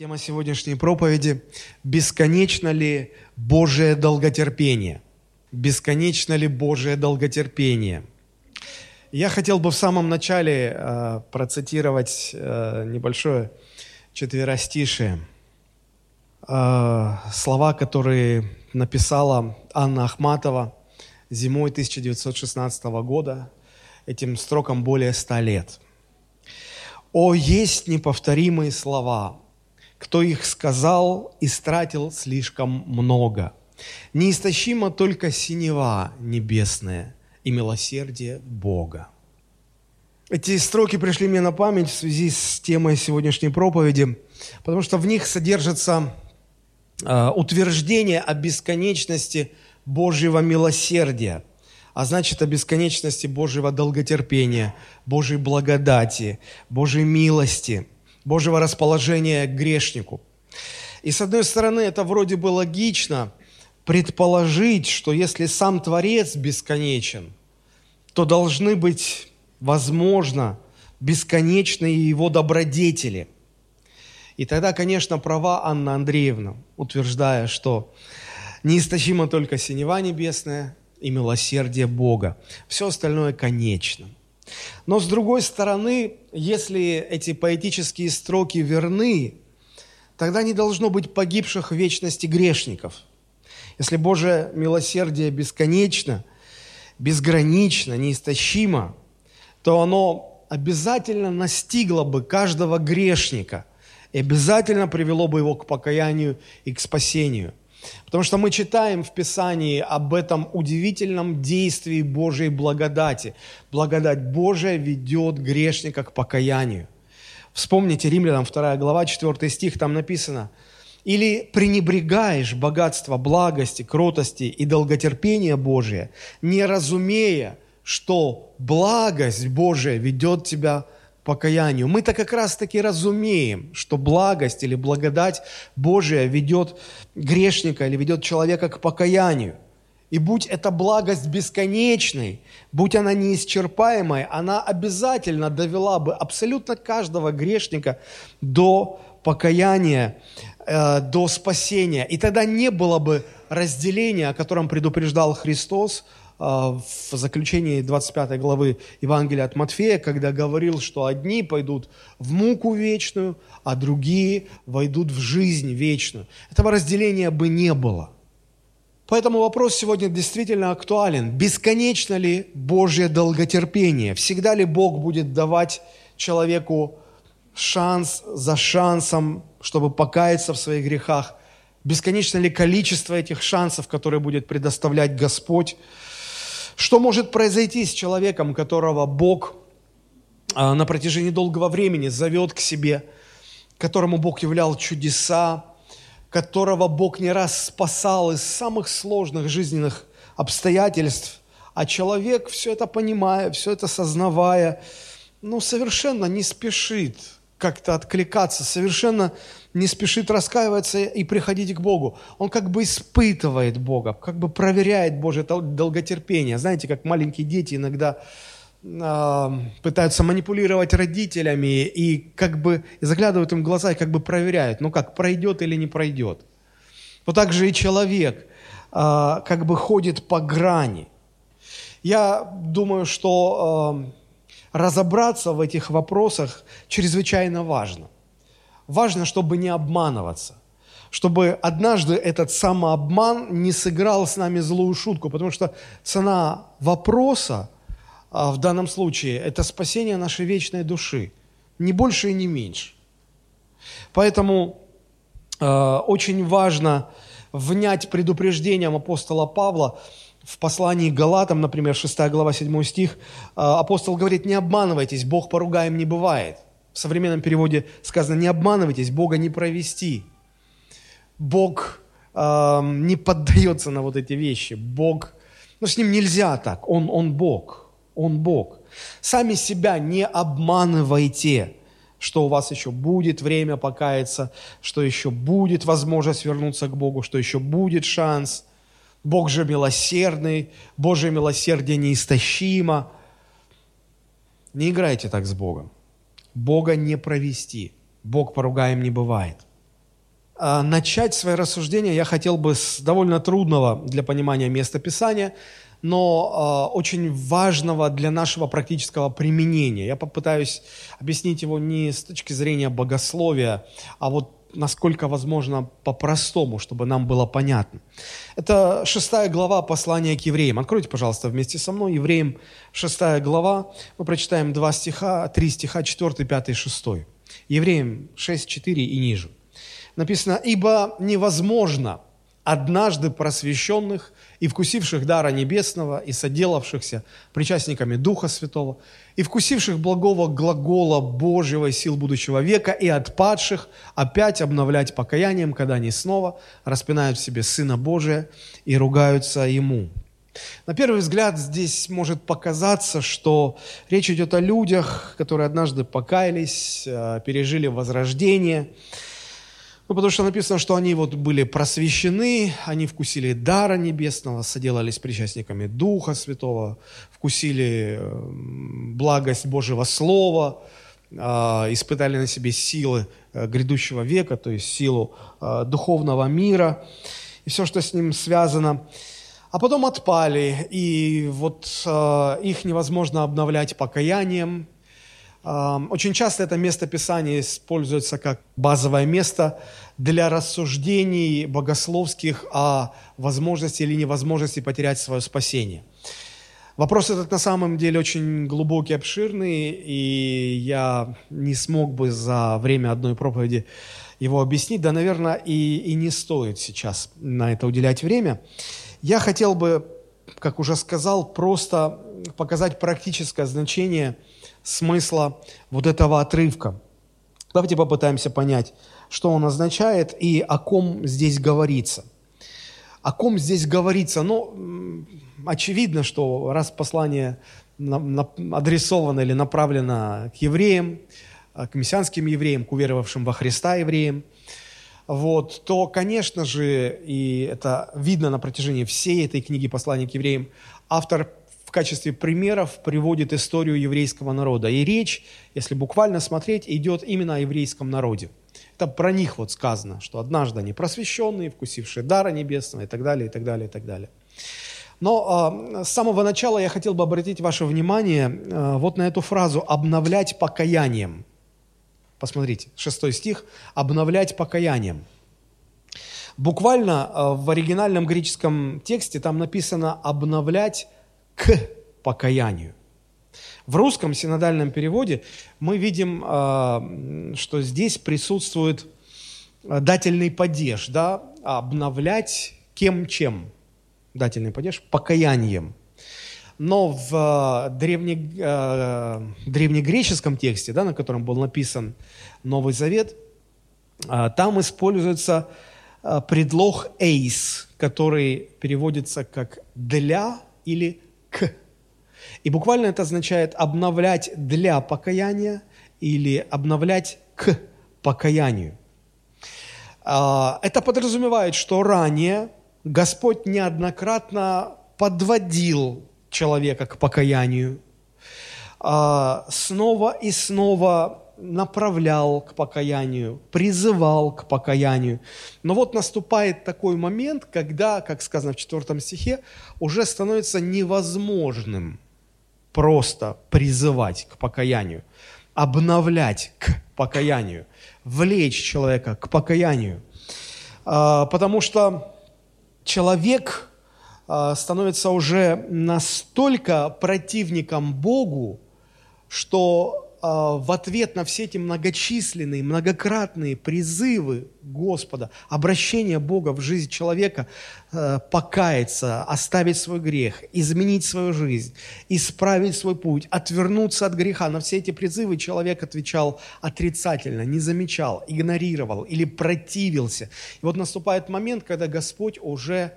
Тема сегодняшней проповеди – «Бесконечно ли Божие долготерпение?» Бесконечно ли Божие долготерпение? Я хотел бы в самом начале э, процитировать э, небольшое четверостишее. Э, слова, которые написала Анна Ахматова зимой 1916 года, этим строкам более ста лет. «О, есть неповторимые слова, кто их сказал, истратил слишком много. Неистощимо только синева небесная и милосердие Бога. Эти строки пришли мне на память в связи с темой сегодняшней проповеди, потому что в них содержится э, утверждение о бесконечности Божьего милосердия, а значит о бесконечности Божьего долготерпения, Божьей благодати, Божьей милости – Божьего расположения к грешнику. И с одной стороны, это вроде бы логично предположить, что если сам Творец бесконечен, то должны быть, возможно, бесконечные его добродетели. И тогда, конечно, права Анна Андреевна, утверждая, что неистощимо только синева небесная и милосердие Бога. Все остальное конечно – но с другой стороны, если эти поэтические строки верны, тогда не должно быть погибших в вечности грешников. Если Божие милосердие бесконечно, безгранично, неистощимо, то оно обязательно настигло бы каждого грешника и обязательно привело бы его к покаянию и к спасению. Потому что мы читаем в Писании об этом удивительном действии Божьей благодати. Благодать Божия ведет грешника к покаянию. Вспомните Римлянам 2 глава, 4 стих, там написано, «Или пренебрегаешь богатство благости, кротости и долготерпения Божия, не разумея, что благость Божия ведет тебя к покаянию. Мы-то как раз-таки разумеем, что благость или благодать Божия ведет грешника или ведет человека к покаянию. И будь эта благость бесконечной, будь она неисчерпаемой, она обязательно довела бы абсолютно каждого грешника до покаяния, э, до спасения. И тогда не было бы разделения, о котором предупреждал Христос – в заключении 25 главы Евангелия от Матфея, когда говорил, что одни пойдут в муку вечную, а другие войдут в жизнь вечную. Этого разделения бы не было. Поэтому вопрос сегодня действительно актуален. Бесконечно ли Божье долготерпение? Всегда ли Бог будет давать человеку шанс за шансом, чтобы покаяться в своих грехах? Бесконечно ли количество этих шансов, которые будет предоставлять Господь? Что может произойти с человеком, которого Бог а, на протяжении долгого времени зовет к себе, которому Бог являл чудеса, которого Бог не раз спасал из самых сложных жизненных обстоятельств, а человек, все это понимая, все это сознавая, ну, совершенно не спешит как-то откликаться, совершенно не спешит раскаиваться и приходить к Богу. Он как бы испытывает Бога, как бы проверяет Божье долготерпение. Знаете, как маленькие дети иногда э, пытаются манипулировать родителями и как бы и заглядывают им в глаза и как бы проверяют, ну как, пройдет или не пройдет. Вот так же и человек э, как бы ходит по грани. Я думаю, что э, разобраться в этих вопросах чрезвычайно важно. Важно, чтобы не обманываться, чтобы однажды этот самообман не сыграл с нами злую шутку, потому что цена вопроса а, в данном случае – это спасение нашей вечной души, не больше и не меньше. Поэтому э, очень важно внять предупреждением апостола Павла, в послании к Галатам, например, 6 глава, 7 стих, а, апостол говорит, не обманывайтесь, Бог поругаем не бывает. В современном переводе сказано, не обманывайтесь, Бога не провести. Бог э, не поддается на вот эти вещи. Бог, ну с ним нельзя так, он, он Бог, он Бог. Сами себя не обманывайте, что у вас еще будет время покаяться, что еще будет возможность вернуться к Богу, что еще будет шанс – Бог же милосердный, Божье милосердие неистощимо. Не играйте так с Богом. Бога не провести. Бог поругаем не бывает. а, начать свое рассуждение я хотел бы с довольно трудного для понимания места Писания, но э, очень важного для нашего практического применения. Я попытаюсь объяснить его не с точки зрения богословия, а вот насколько возможно по-простому, чтобы нам было понятно. Это шестая глава послания к евреям. Откройте, пожалуйста, вместе со мной. Евреям шестая глава. Мы прочитаем два стиха, три стиха, четвертый, пятый, шестой. Евреям 6, 4 и ниже написано, «Ибо невозможно однажды просвещенных и вкусивших дара небесного, и соделавшихся причастниками Духа Святого, и вкусивших благого глагола Божьего и сил будущего века, и отпадших опять обновлять покаянием, когда они снова распинают в себе Сына Божия и ругаются Ему». На первый взгляд здесь может показаться, что речь идет о людях, которые однажды покаялись, э, пережили возрождение, ну, потому что написано, что они вот были просвещены, они вкусили дара небесного, соделались причастниками Духа Святого, вкусили благость Божьего Слова, а, испытали на себе силы э, грядущего века, то есть силу э, духовного мира и все, что с ним связано. А потом отпали, и вот э, их невозможно обновлять покаянием, очень часто это место Писания используется как базовое место для рассуждений богословских о возможности или невозможности потерять свое спасение. Вопрос этот на самом деле очень глубокий, обширный, и я не смог бы за время одной проповеди его объяснить, да, наверное, и, и не стоит сейчас на это уделять время. Я хотел бы, как уже сказал, просто показать практическое значение – смысла вот этого отрывка. Давайте попытаемся понять, что он означает и о ком здесь говорится. О ком здесь говорится? Ну, очевидно, что раз послание адресовано или направлено к евреям, к мессианским евреям, к уверовавшим во Христа евреям, вот, то, конечно же, и это видно на протяжении всей этой книги «Послание к евреям», автор в качестве примеров приводит историю еврейского народа. И речь, если буквально смотреть, идет именно о еврейском народе. Это про них вот сказано, что однажды они просвещенные, вкусившие дара небесного и так далее, и так далее, и так далее. Но э, с самого начала я хотел бы обратить ваше внимание э, вот на эту фразу «обновлять покаянием». Посмотрите, шестой стих «обновлять покаянием». Буквально э, в оригинальном греческом тексте там написано «обновлять к покаянию. В русском синодальном переводе мы видим, а, что здесь присутствует а, дательный падеж, да, обновлять кем чем. Дательный падеж – покаянием. Но в а, древне, древнегреческом тексте, да, на котором был написан Новый Завет, там используется предлог «эйс», который переводится как «для» или к. И буквально это означает обновлять для покаяния или обновлять к покаянию. А, это подразумевает, что ранее Господь неоднократно подводил человека к покаянию, а, снова и снова направлял к покаянию, призывал к покаянию. Но вот наступает такой момент, когда, как сказано в 4 стихе, уже становится невозможным просто призывать к покаянию, обновлять к покаянию, влечь человека к покаянию. А, потому что человек а, становится уже настолько противником Богу, что в ответ на все эти многочисленные, многократные призывы Господа, обращение Бога в жизнь человека, э, покаяться, оставить свой грех, изменить свою жизнь, исправить свой путь, отвернуться от греха, на все эти призывы человек отвечал отрицательно, не замечал, игнорировал или противился. И вот наступает момент, когда Господь уже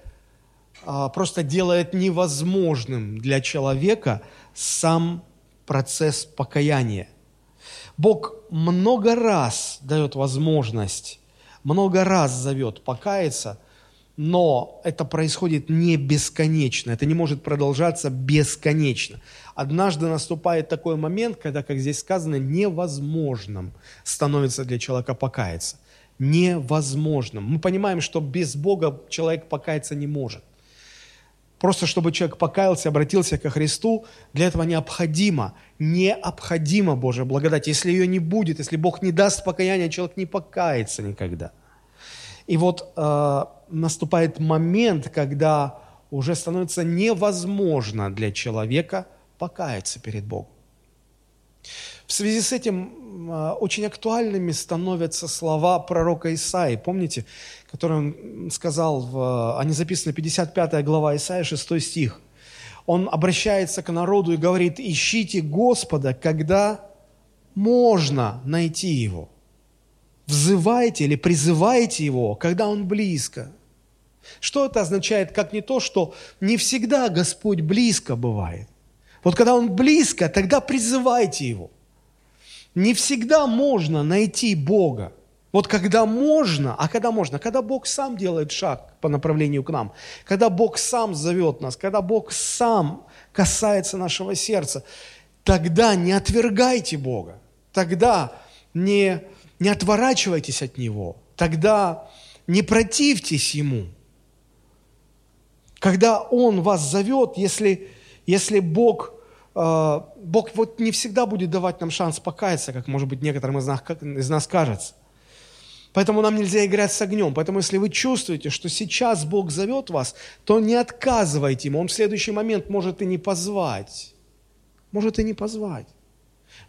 а, просто делает невозможным для человека сам процесс покаяния. Бог много раз дает возможность, много раз зовет покаяться, но это происходит не бесконечно, это не может продолжаться бесконечно. Однажды наступает такой момент, когда, как здесь сказано, невозможным становится для человека покаяться. невозможным. Мы понимаем, что без Бога человек покаяться не может. Просто чтобы человек покаялся, обратился ко Христу, для этого необходимо, необходимо Божья благодать. Если ее не будет, если Бог не даст покаяния, человек не покается никогда. И вот э, наступает момент, когда уже становится невозможно для человека покаяться перед Богом. В связи с этим а, очень актуальными становятся слова пророка Исаи. Помните, которые он сказал, в, они записаны 55 глава Исаи, 6 стих. Он обращается к народу и говорит, ищите Господа, когда можно найти Его. Взывайте или призывайте Его, когда Он близко. Что это означает, как не то, что не всегда Господь близко бывает. Вот когда Он близко, тогда призывайте Его. Не всегда можно найти Бога. Вот когда можно, а когда можно? Когда Бог сам делает шаг по направлению к нам, когда Бог сам зовет нас, когда Бог сам касается нашего сердца, тогда не отвергайте Бога, тогда не, не отворачивайтесь от Него, тогда не противьтесь Ему. Когда Он вас зовет, если, если Бог Бог вот не всегда будет давать нам шанс покаяться, как, может быть, некоторым из нас, из нас кажется. Поэтому нам нельзя играть с огнем. Поэтому если вы чувствуете, что сейчас Бог зовет вас, то не отказывайте Ему. Он в следующий момент может и не позвать. Может и не позвать.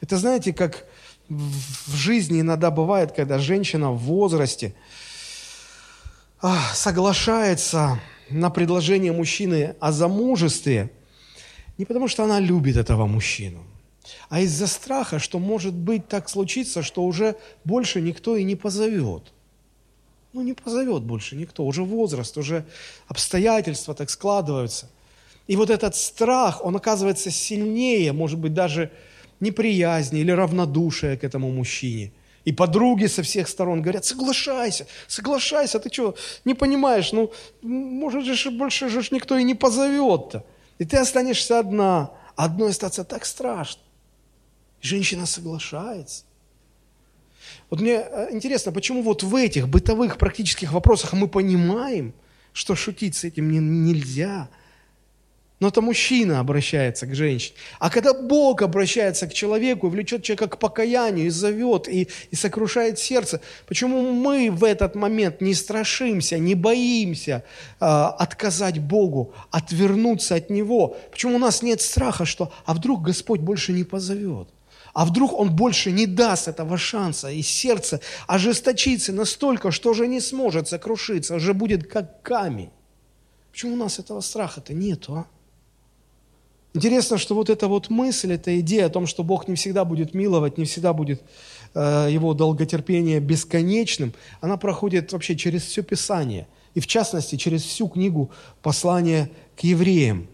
Это знаете, как в жизни иногда бывает, когда женщина в возрасте соглашается на предложение мужчины о замужестве – не потому, что она любит этого мужчину, а из-за страха, что может быть так случиться, что уже больше никто и не позовет. Ну, не позовет больше никто, уже возраст, уже обстоятельства так складываются. И вот этот страх, он оказывается сильнее, может быть, даже неприязни или равнодушия к этому мужчине. И подруги со всех сторон говорят, соглашайся, соглашайся, ты что, не понимаешь, ну, может же больше же никто и не позовет-то. И ты останешься одна. Одной остаться так страшно. Женщина соглашается. Вот мне э, интересно, почему вот в этих бытовых практических вопросах мы понимаем, что шутить с этим нельзя – но это мужчина обращается к женщине. А когда Бог обращается к человеку, влечет человека к покаянию, и зовет, и, и сокрушает сердце, почему мы в этот момент не страшимся, не боимся э, отказать Богу, отвернуться от Него? Почему у нас нет страха, что а вдруг Господь больше не позовет? А вдруг Он больше не даст этого шанса, и сердце ожесточится настолько, что уже не сможет сокрушиться, уже будет как камень. Почему у нас этого страха-то нету, а? Интересно, что вот эта вот мысль, эта идея о том, что Бог не всегда будет миловать, не всегда будет э, его долготерпение бесконечным, она проходит вообще через все Писание. И в частности, через всю книгу послания к евреям.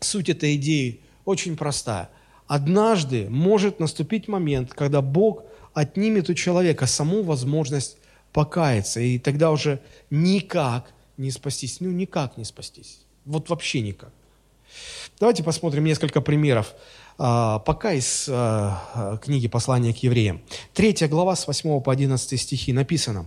Суть этой идеи очень простая. Однажды может наступить момент, когда Бог отнимет у человека саму возможность покаяться, и тогда уже никак не спастись. Ну, никак не спастись. Вот вообще никак. Давайте посмотрим несколько примеров. А, пока из а, книги «Послание к евреям». Третья глава с 8 по 11 стихи написано.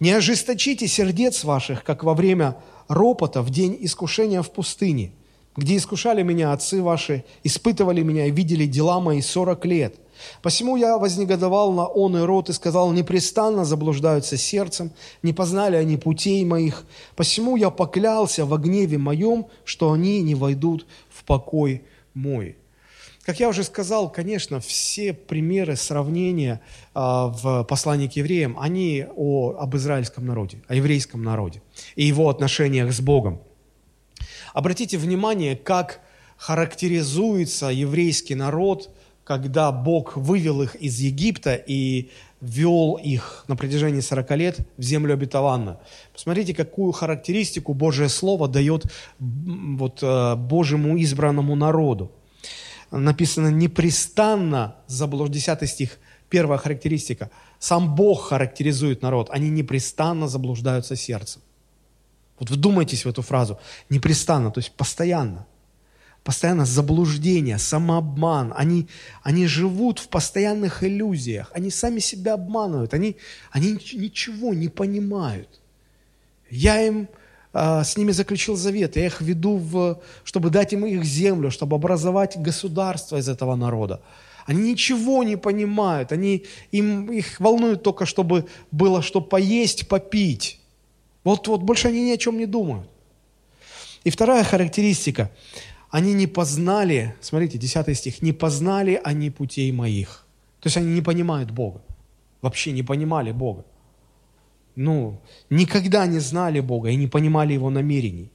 «Не ожесточите сердец ваших, как во время ропота в день искушения в пустыне, где искушали меня отцы ваши, испытывали меня и видели дела мои сорок лет. Посему я вознегодовал на он и род и сказал, непрестанно заблуждаются сердцем, не познали они путей моих. Посему я поклялся во гневе моем, что они не войдут в покой мой». Как я уже сказал, конечно, все примеры сравнения э, в послании к евреям, они о, об израильском народе, о еврейском народе и его отношениях с Богом. Обратите внимание, как характеризуется еврейский народ – когда Бог вывел их из Египта и вел их на протяжении 40 лет в землю обетованную. Посмотрите, какую характеристику Божье Слово дает вот, э, Божьему избранному народу. Написано непрестанно, заблуж... 10 стих, первая характеристика. Сам Бог характеризует народ, они непрестанно заблуждаются сердцем. Вот вдумайтесь в эту фразу. Непрестанно, то есть постоянно. Постоянно заблуждение, самообман. Они, они живут в постоянных иллюзиях. Они сами себя обманывают. Они, они ничего не понимают. Я им а, с ними заключил завет. Я их веду, в, чтобы дать им их землю, чтобы образовать государство из этого народа. Они ничего не понимают. Они, им, их волнует только, чтобы было что поесть, попить. Вот, вот больше они ни о чем не думают. И вторая характеристика. Они не познали, смотрите, 10 стих, не познали они путей моих. То есть они не понимают Бога. Вообще не понимали Бога. Ну, никогда не знали Бога и не понимали Его намерений.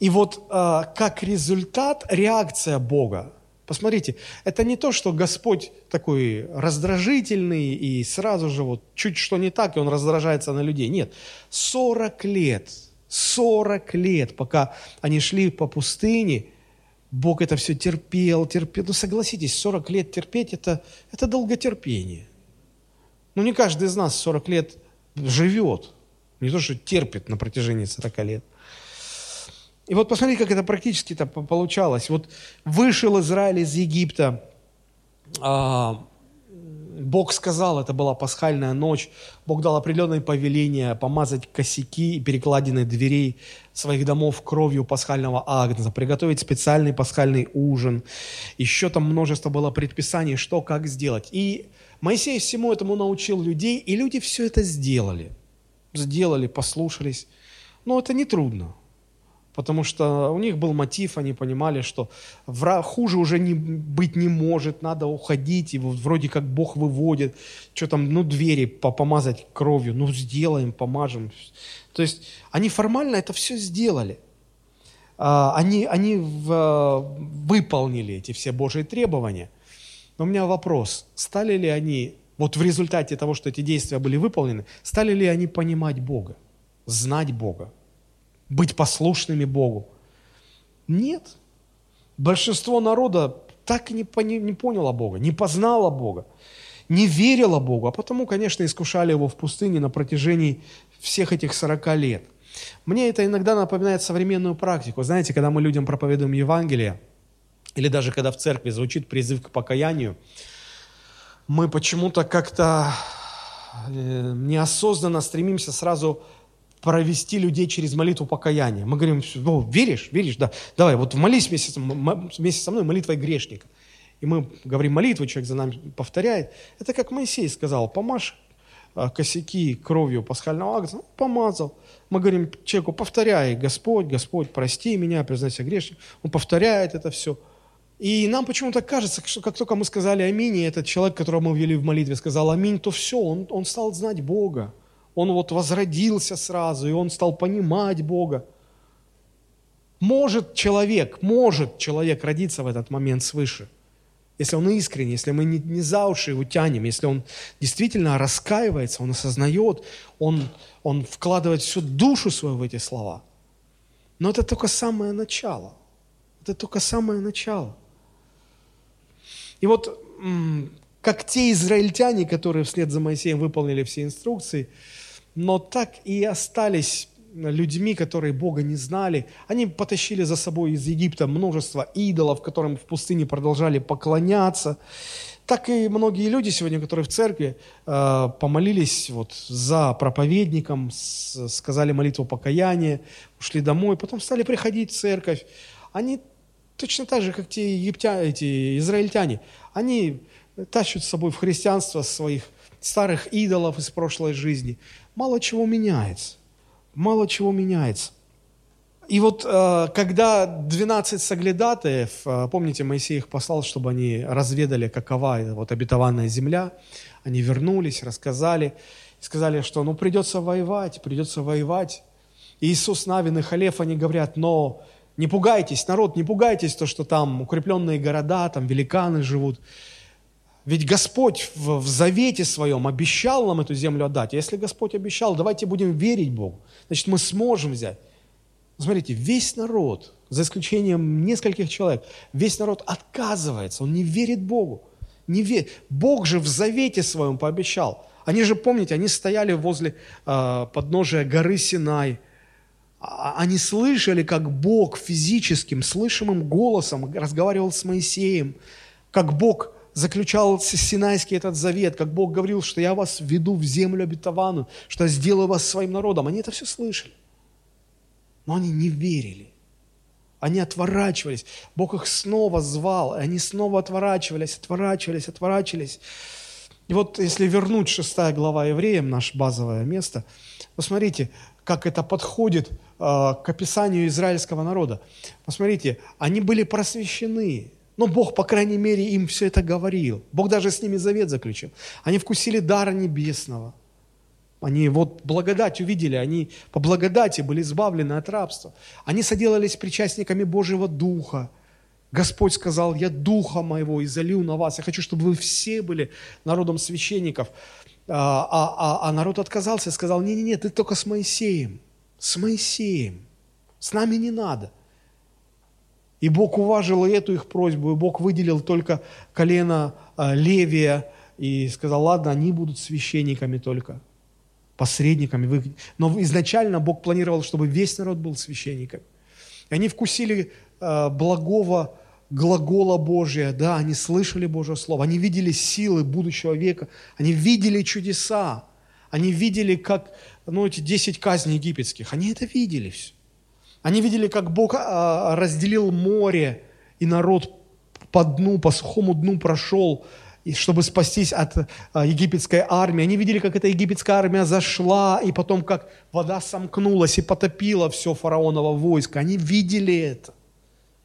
И вот э, как результат, реакция Бога. Посмотрите, это не то, что Господь такой раздражительный и сразу же вот чуть что не так, и Он раздражается на людей. Нет, 40 лет 40 лет, пока они шли по пустыне, Бог это все терпел, терпел. Ну, согласитесь, 40 лет терпеть это, – это долготерпение. Ну, не каждый из нас 40 лет живет. Не то, что терпит на протяжении 40 лет. И вот посмотрите, как это практически-то получалось. Вот вышел Израиль из Египта, а, Бог сказал, это была пасхальная ночь, Бог дал определенное повеление помазать косяки и перекладины дверей своих домов кровью пасхального агнца, приготовить специальный пасхальный ужин. Еще там множество было предписаний, что, как сделать. И Моисей всему этому научил людей, и люди все это сделали. Сделали, послушались. Но это не трудно потому что у них был мотив, они понимали, что хуже уже не, быть не может, надо уходить, и вот вроде как Бог выводит, что там, ну, двери помазать кровью, ну, сделаем, помажем. То есть они формально это все сделали. А, они, они в, выполнили эти все Божьи требования. Но у меня вопрос, стали ли они, вот в результате того, что эти действия были выполнены, стали ли они понимать Бога, знать Бога? Быть послушными Богу. Нет. Большинство народа так и не, пони, не поняло Бога, не познало Бога, не верило Богу, а потому, конечно, искушали его в пустыне на протяжении всех этих 40 лет. Мне это иногда напоминает современную практику. Знаете, когда мы людям проповедуем Евангелие, или даже когда в церкви звучит призыв к покаянию, мы почему-то как-то э, неосознанно стремимся сразу провести людей через молитву покаяния. Мы говорим, ну, веришь, веришь, да, давай, вот молись вместе, вместе со мной молитвой грешника. И мы говорим молитву, человек за нами повторяет. Это как Моисей сказал, помажь а, косяки кровью пасхального агнца, ну, помазал. Мы говорим человеку, повторяй, Господь, Господь, прости меня, признайся грешник. Он повторяет это все. И нам почему-то кажется, что как только мы сказали аминь, и этот человек, которого мы ввели в молитве, сказал аминь, то все, он, он стал знать Бога он вот возродился сразу, и он стал понимать Бога. Может человек, может человек родиться в этот момент свыше, если он искренне, если мы не, не за уши его тянем, если он действительно раскаивается, он осознает, он, он вкладывает всю душу свою в эти слова. Но это только самое начало. Это только самое начало. И вот как те израильтяне, которые вслед за Моисеем выполнили все инструкции, но так и остались людьми, которые Бога не знали. Они потащили за собой из Египта множество идолов, которым в пустыне продолжали поклоняться. Так и многие люди сегодня, которые в церкви, э, помолились вот за проповедником, сказали молитву покаяния, ушли домой, потом стали приходить в церковь. Они точно так же, как те египтяне, эти израильтяне, они тащат с собой в христианство своих старых идолов из прошлой жизни – мало чего меняется. Мало чего меняется. И вот э, когда 12 соглядатаев, э, помните, Моисей их послал, чтобы они разведали, какова вот обетованная земля, они вернулись, рассказали, сказали, что ну придется воевать, придется воевать. И Иисус Навин и Халев, они говорят, но не пугайтесь, народ, не пугайтесь, то, что там укрепленные города, там великаны живут. Ведь Господь в, в завете своем обещал нам эту землю отдать. А если Господь обещал, давайте будем верить Богу. Значит, мы сможем взять. Смотрите, весь народ, за исключением нескольких человек, весь народ отказывается, он не верит Богу. Не верит. Бог же в завете своем пообещал. Они же, помните, они стояли возле э, подножия горы Синай. А- Они слышали, как Бог физическим, слышимым голосом разговаривал с Моисеем, как Бог заключал с- Синайский этот завет, как Бог говорил, что я вас веду в землю обетованную, что я сделаю вас своим народом. Они это все слышали. Но они не верили. Они отворачивались. Бог их снова звал, и они снова отворачивались, отворачивались, отворачивались. И вот если вернуть шестая глава евреям, наше базовое место, посмотрите, как это подходит э, к описанию израильского народа. Посмотрите, они были просвещены, но Бог, по крайней мере, им все это говорил. Бог даже с ними завет заключил. Они вкусили дара небесного. Они вот благодать увидели, они по благодати были избавлены от рабства. Они соделались причастниками Божьего Духа. Господь сказал, я Духа Моего изолью на вас. Я хочу, чтобы вы все были народом священников. А, а- а- а народ отказался сказал, не-не-не, ты только с Моисеем. С Моисеем. С нами не надо. И Бог уважил и эту их просьбу, и Бог выделил только колено а, Левия и сказал, ладно, они будут священниками только, посредниками. Но изначально Бог планировал, чтобы весь народ был священниками. И они вкусили а, благого глагола Божия, да, они слышали Божье Слово, они видели силы будущего века, они видели чудеса, они видели, как, ну, эти 10 казней египетских, они это видели все. Они видели, как Бог а, разделил море, и народ по дну, по сухому дну прошел, чтобы спастись от а, египетской армии. Они видели, как эта египетская армия зашла, и потом, как вода сомкнулась и потопила все фараоново войско. Они видели это.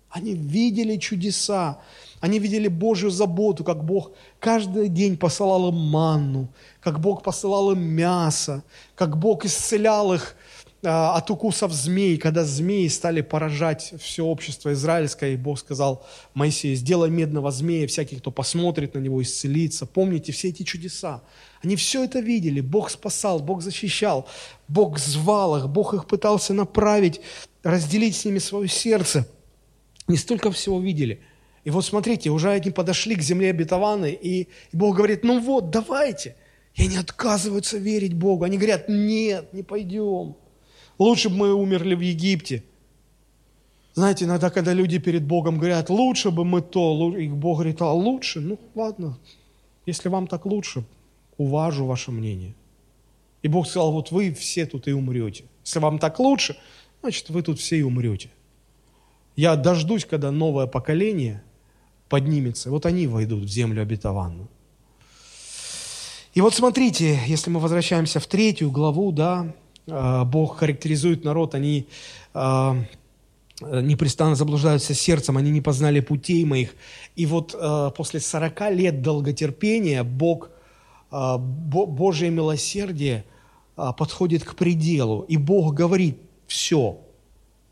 Они видели чудеса, они видели Божью заботу, как Бог каждый день посылал им манну, как Бог посылал им мясо, как Бог исцелял их а, от укусов змей, когда змеи стали поражать все общество израильское, и Бог сказал Моисею, сделай медного змея, всякий, кто посмотрит на него, исцелится. Помните все эти чудеса. Они все это видели, Бог спасал, Бог защищал, Бог звал их, Бог их пытался направить, разделить с ними свое сердце – не столько всего видели. И вот смотрите, уже они подошли к земле обетованной, и Бог говорит, ну вот, давайте. И они отказываются верить Богу. Они говорят, нет, не пойдем. Лучше бы мы умерли в Египте. Знаете, иногда, когда люди перед Богом говорят, лучше бы мы то, и Бог говорит, а лучше, ну ладно, если вам так лучше, уважу ваше мнение. И Бог сказал, вот вы все тут и умрете. Если вам так лучше, значит, вы тут все и умрете. Я дождусь, когда новое поколение поднимется, вот они войдут в землю обетованную. И вот смотрите, если мы возвращаемся в третью главу, да, Бог характеризует народ, они э, непрестанно заблуждаются сердцем, они не познали путей моих. И вот э, после 40 лет долготерпения Бог, Бо- Божье милосердие подходит к пределу. И Бог говорит, все,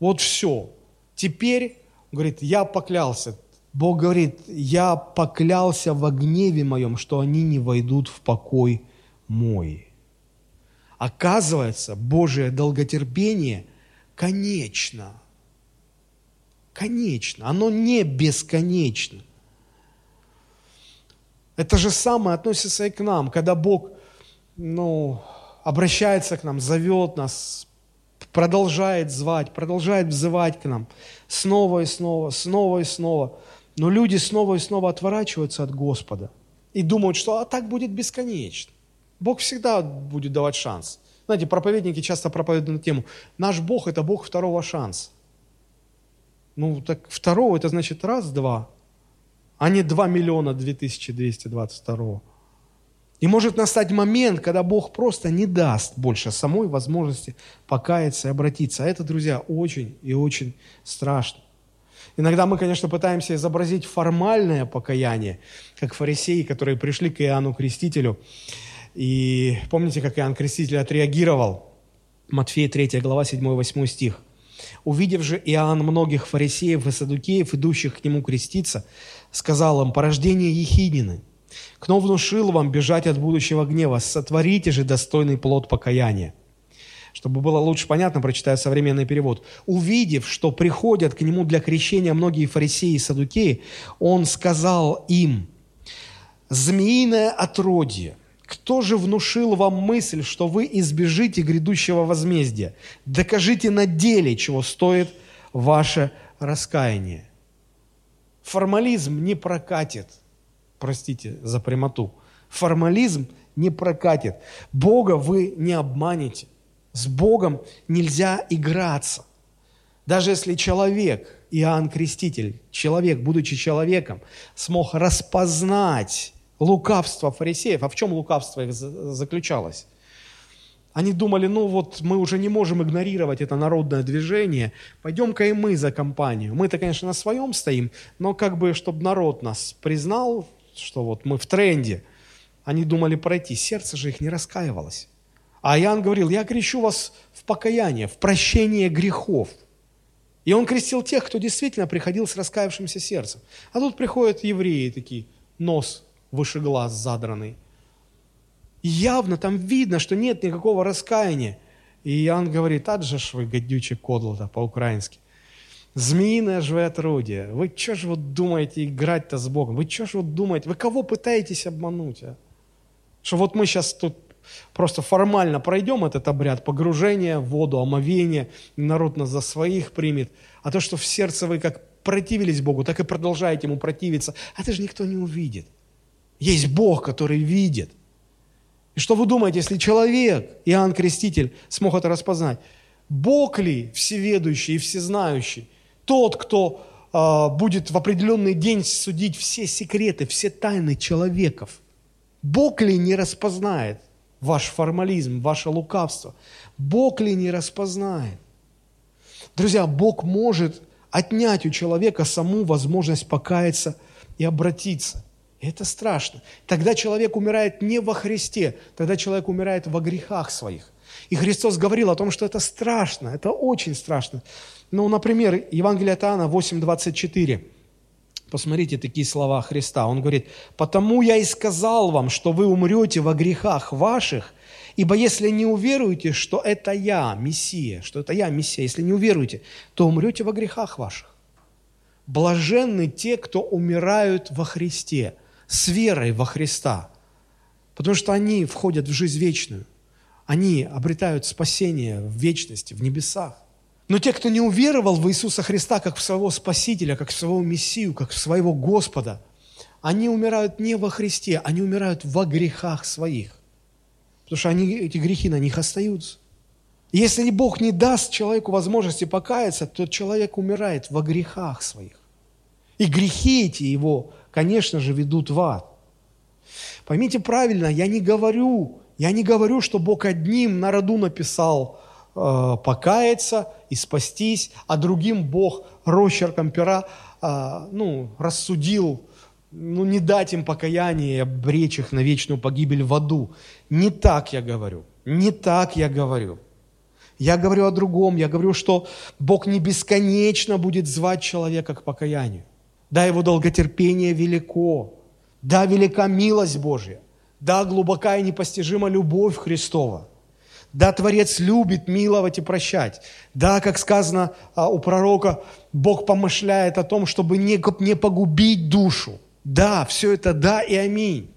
вот все. Теперь, говорит, я поклялся. Бог говорит, я поклялся во гневе моем, что они не войдут в покой мой. Оказывается, Божие долготерпение конечно. Конечно. Оно не бесконечно. Это же самое относится и к нам, когда Бог ну, обращается к нам, зовет нас, продолжает звать, продолжает взывать к нам снова и снова, снова и снова. Но люди снова и снова отворачиваются от Господа и думают, что а так будет бесконечно. Бог всегда будет давать шанс. Знаете, проповедники часто проповедуют на тему, наш Бог – это Бог второго шанса. Ну, так второго – это значит раз-два, а не 2 миллиона 2222. И может настать момент, когда Бог просто не даст больше самой возможности покаяться и обратиться. А это, друзья, очень и очень страшно. Иногда мы, конечно, пытаемся изобразить формальное покаяние, как фарисеи, которые пришли к Иоанну Крестителю. И помните, как Иоанн Креститель отреагировал? Матфея 3 глава 7-8 стих. Увидев же Иоанн многих фарисеев и садукеев, идущих к нему креститься, сказал им, порождение Ехидины, кто внушил вам бежать от будущего гнева? Сотворите же достойный плод покаяния. Чтобы было лучше понятно, прочитаю современный перевод. Увидев, что приходят к нему для крещения многие фарисеи и садукеи, он сказал им, «Змеиное отродье, Кто же внушил вам мысль, что вы избежите грядущего возмездия? Докажите на деле, чего стоит ваше раскаяние. Формализм не прокатит. Простите за прямоту. Формализм не прокатит. Бога вы не обманете. С Богом нельзя играться. Даже если человек, Иоанн Креститель, человек, будучи человеком, смог распознать лукавство фарисеев, а в чем лукавство их заключалось? Они думали, ну вот мы уже не можем игнорировать это народное движение, пойдем-ка и мы за компанию. Мы-то, конечно, на своем стоим, но как бы, чтобы народ нас признал, что вот мы в тренде, они думали пройти. Сердце же их не раскаивалось. А Иоанн говорил, я крещу вас в покаяние, в прощение грехов. И он крестил тех, кто действительно приходил с раскаявшимся сердцем. А тут приходят евреи такие, нос выше глаз задранный. И явно там видно, что нет никакого раскаяния. И Иоанн говорит, ад же ж вы, гадючий кодло по-украински. Змеиное же вы отродье. Вы что же вот думаете играть-то с Богом? Вы что же вот думаете? Вы кого пытаетесь обмануть? А? Что вот мы сейчас тут просто формально пройдем этот обряд погружения в воду, омовения, народ нас за своих примет. А то, что в сердце вы как противились Богу, так и продолжаете Ему противиться, это же никто не увидит. Есть Бог, который видит. И что вы думаете, если человек, Иоанн Креститель, смог это распознать, Бог ли всеведущий и всезнающий, тот, кто э, будет в определенный день судить все секреты, все тайны человеков, Бог ли не распознает ваш формализм, ваше лукавство? Бог ли не распознает? Друзья, Бог может отнять у человека саму возможность покаяться и обратиться. Это страшно. Тогда человек умирает не во Христе, тогда человек умирает во грехах своих. И Христос говорил о том, что это страшно, это очень страшно. Ну, например, Евангелие от Иоанна 8:24. Посмотрите такие слова Христа. Он говорит, «Потому я и сказал вам, что вы умрете во грехах ваших, ибо если не уверуете, что это я, Мессия, что это я, Мессия, если не уверуете, то умрете во грехах ваших. Блаженны те, кто умирают во Христе, с верой во Христа, потому что они входят в жизнь вечную, они обретают спасение в вечности, в небесах. Но те, кто не уверовал в Иисуса Христа как в своего Спасителя, как в своего Мессию, как в своего Господа, они умирают не во Христе, они умирают во грехах своих. Потому что они, эти грехи на них остаются. Если Бог не даст человеку возможности покаяться, то человек умирает во грехах своих. И грехи эти его, конечно же, ведут в ад. Поймите правильно, я не говорю, я не говорю, что Бог одним на роду написал э, покаяться и спастись, а другим Бог росчерком пера э, ну, рассудил, ну, не дать им покаяние и обречь их на вечную погибель в аду. Не так я говорю, не так я говорю. Я говорю о другом, я говорю, что Бог не бесконечно будет звать человека к покаянию. Да, его долготерпение велико, да, велика милость Божья, да, глубока и непостижима любовь Христова. Да, Творец любит миловать и прощать. Да, как сказано а, у пророка, Бог помышляет о том, чтобы не, не погубить душу. Да, все это да и аминь.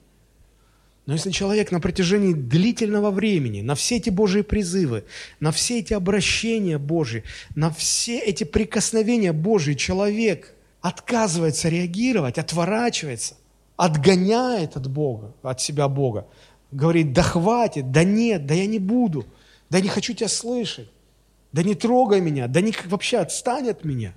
Но если человек на протяжении длительного времени, на все эти Божьи призывы, на все эти обращения Божьи, на все эти прикосновения Божьи, человек отказывается реагировать, отворачивается, отгоняет от Бога, от себя Бога, говорит, да хватит, да нет, да я не буду, да не хочу тебя слышать, да не трогай меня, да не вообще отстань от меня.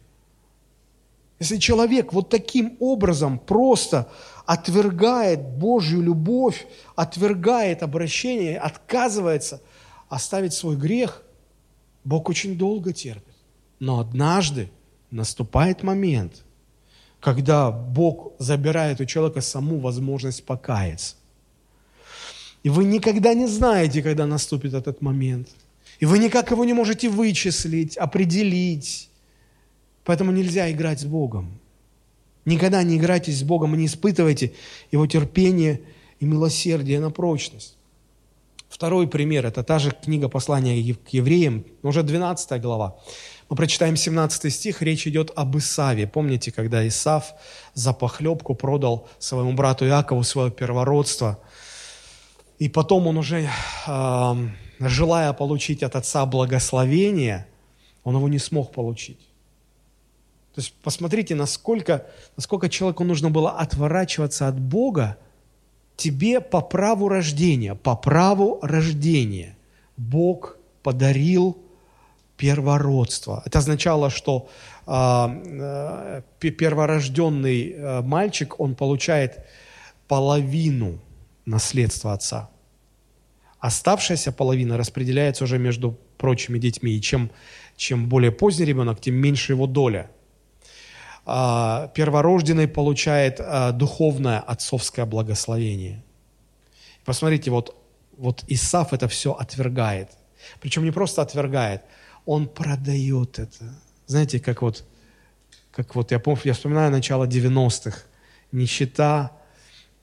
Если человек вот таким образом просто отвергает Божью любовь, отвергает обращение, отказывается оставить свой грех, Бог очень долго терпит. Но однажды наступает момент, когда Бог забирает у человека саму возможность покаяться. И вы никогда не знаете, когда наступит этот момент. И вы никак его не можете вычислить, определить. Поэтому нельзя играть с Богом. Никогда не играйте с Богом и не испытывайте Его терпение и милосердие на прочность. Второй пример – это та же книга послания к евреям, уже 12 глава. Мы прочитаем 17 стих, речь идет об Исаве. Помните, когда Исав за похлебку продал своему брату Иакову свое первородство? И потом он уже, желая получить от отца благословение, он его не смог получить. То есть посмотрите, насколько, насколько человеку нужно было отворачиваться от Бога, тебе по праву рождения, по праву рождения Бог подарил первородство. Это означало, что э, э, перворожденный э, мальчик, он получает половину наследства отца. Оставшаяся половина распределяется уже между прочими детьми. И чем, чем более поздний ребенок, тем меньше его доля. А, перворожденный получает а, духовное отцовское благословение. Посмотрите, вот, вот Исаф это все отвергает. Причем не просто отвергает, он продает это. Знаете, как вот, как вот я помню, я вспоминаю начало 90-х. Нищета,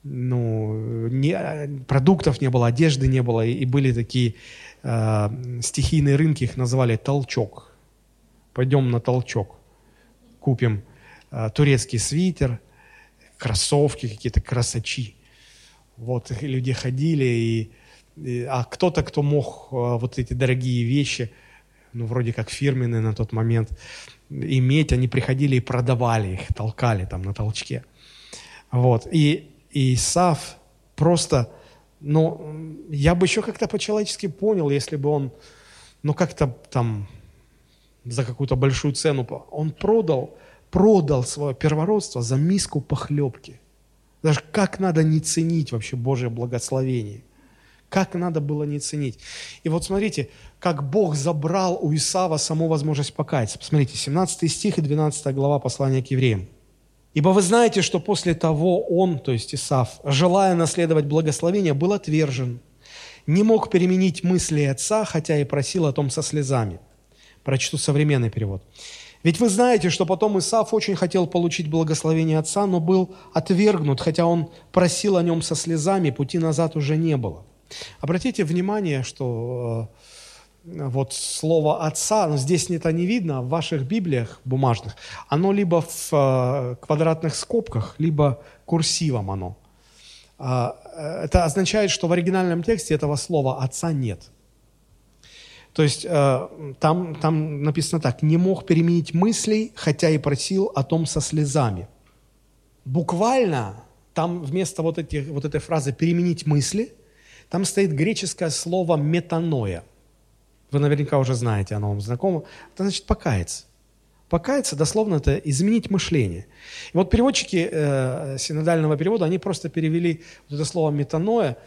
ну, не, продуктов не было, одежды не было, и, и были такие э, стихийные рынки, их называли толчок. Пойдем на толчок, купим э, турецкий свитер, кроссовки какие-то, красачи. Вот люди ходили, и, и, а кто-то, кто мог э, вот эти дорогие вещи, ну, вроде как фирменные на тот момент, иметь, они приходили и продавали их, толкали там на толчке. Вот. И и Исав просто, ну, я бы еще как-то по-человечески понял, если бы он, ну, как-то там за какую-то большую цену, он продал, продал свое первородство за миску похлебки. Даже как надо не ценить вообще Божье благословение. Как надо было не ценить. И вот смотрите, как Бог забрал у Исава саму возможность покаяться. Посмотрите, 17 стих и 12 глава послания к евреям. Ибо вы знаете, что после того он, то есть Исав, желая наследовать благословение, был отвержен, не мог переменить мысли отца, хотя и просил о том со слезами. Прочту современный перевод. Ведь вы знаете, что потом Исаф очень хотел получить благословение отца, но был отвергнут, хотя он просил о нем со слезами, пути назад уже не было. Обратите внимание, что э, вот слово «отца», но здесь это не видно, в ваших Библиях бумажных, оно либо в э, квадратных скобках, либо курсивом оно. А, э, это означает, что в оригинальном тексте этого слова «отца» нет. То есть э, там, там написано так, «не мог переменить мыслей, хотя и просил о том со слезами». Буквально там вместо вот, этих, вот этой фразы «переменить мысли» там стоит греческое слово «метаноя». Вы наверняка уже знаете, оно вам знакомо. Это значит покаяться. Покаяться, дословно, это изменить мышление. И вот переводчики э, синодального перевода, они просто перевели вот это слово метаноя,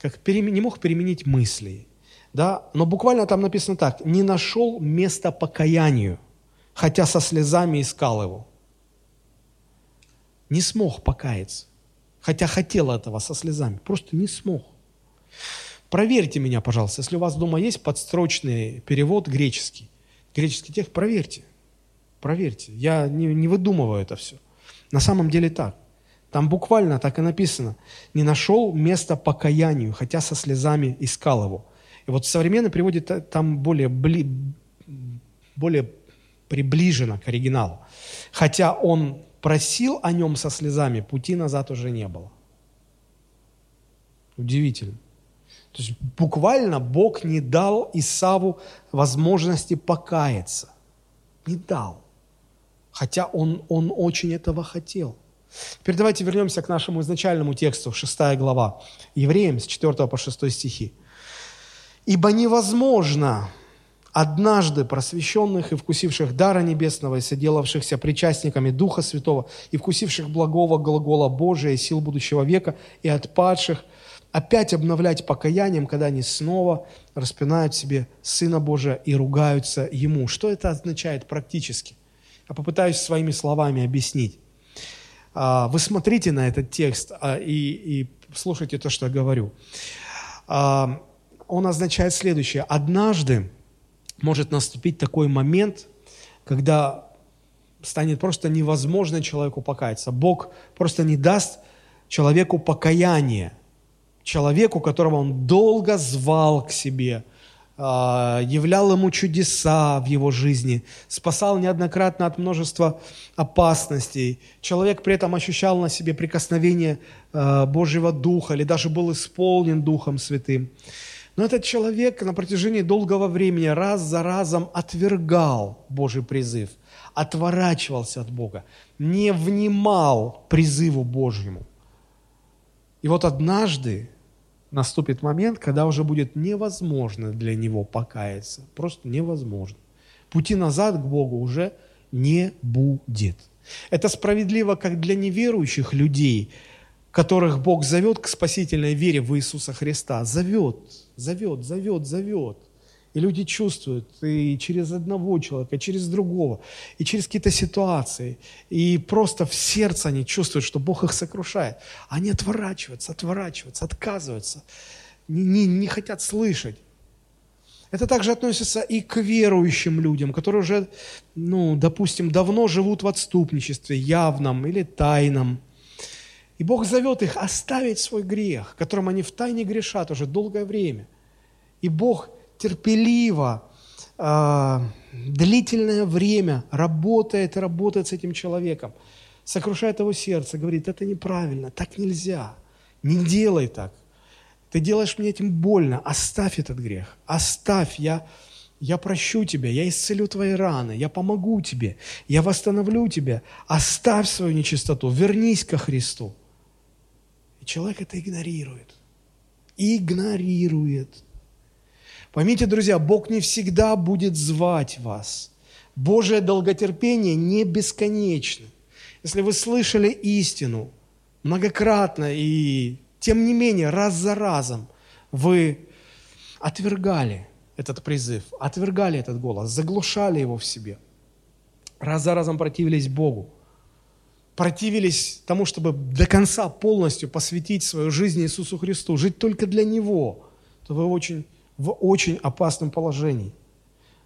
как не мог переменить мысли. Да? Но буквально там написано так, не нашел места покаянию, хотя со слезами искал его. Не смог покаяться, хотя хотел этого со слезами, просто не смог. Проверьте меня, пожалуйста, если у вас дома есть подстрочный перевод греческий, греческий текст, проверьте. Проверьте. Я не, не выдумываю это все. На самом деле так. Там буквально так и написано. Не нашел места покаянию, хотя со слезами искал его. И вот в современном переводе там более, бли, более приближено к оригиналу. Хотя он просил о нем со слезами, пути назад уже не было. Удивительно. То есть буквально Бог не дал Исаву возможности покаяться. Не дал. Хотя он, он очень этого хотел. Теперь давайте вернемся к нашему изначальному тексту, 6 глава, Евреям с 4 по 6 стихи. «Ибо невозможно однажды просвещенных и вкусивших дара небесного, и соделавшихся причастниками Духа Святого, и вкусивших благого глагола Божия и сил будущего века, и отпадших – опять обновлять покаянием, когда они снова распинают себе Сына Божия и ругаются Ему. Что это означает практически? Я попытаюсь своими словами объяснить. А, вы смотрите на этот текст а, и, и слушайте то, что я говорю. А, он означает следующее. Однажды может наступить такой момент, когда станет просто невозможно человеку покаяться. Бог просто не даст человеку покаяние – человеку, которого он долго звал к себе, а, являл ему чудеса в его жизни, спасал неоднократно от множества опасностей. Человек при этом ощущал на себе прикосновение а, Божьего Духа или даже был исполнен Духом Святым. Но этот человек на протяжении долгого времени раз за разом отвергал Божий призыв, отворачивался от Бога, не внимал призыву Божьему. И вот однажды наступит момент, когда уже будет невозможно для него покаяться. Просто невозможно. Пути назад к Богу уже не будет. Это справедливо как для неверующих людей, которых Бог зовет к спасительной вере в Иисуса Христа. Зовет, зовет, зовет, зовет. И люди чувствуют и через одного человека, и через другого, и через какие-то ситуации. И просто в сердце они чувствуют, что Бог их сокрушает. Они отворачиваются, отворачиваются, отказываются, не, не, не хотят слышать. Это также относится и к верующим людям, которые уже, ну, допустим, давно живут в отступничестве, явном или тайном. И Бог зовет их оставить свой грех, которым они в тайне грешат уже долгое время. И Бог терпеливо, э, длительное время работает и работает с этим человеком, сокрушает его сердце, говорит, это неправильно, так нельзя, не делай так. Ты делаешь мне этим больно, оставь этот грех, оставь, я, я прощу тебя, я исцелю твои раны, я помогу тебе, я восстановлю тебя, оставь свою нечистоту, вернись ко Христу. И человек это игнорирует. Игнорирует. Поймите, друзья, Бог не всегда будет звать вас. Божие долготерпение не бесконечно. Если вы слышали истину многократно и тем не менее раз за разом вы отвергали этот призыв, отвергали этот голос, заглушали его в себе, раз за разом противились Богу, противились тому, чтобы до конца полностью посвятить свою жизнь Иисусу Христу, жить только для Него, то вы очень в очень опасном положении.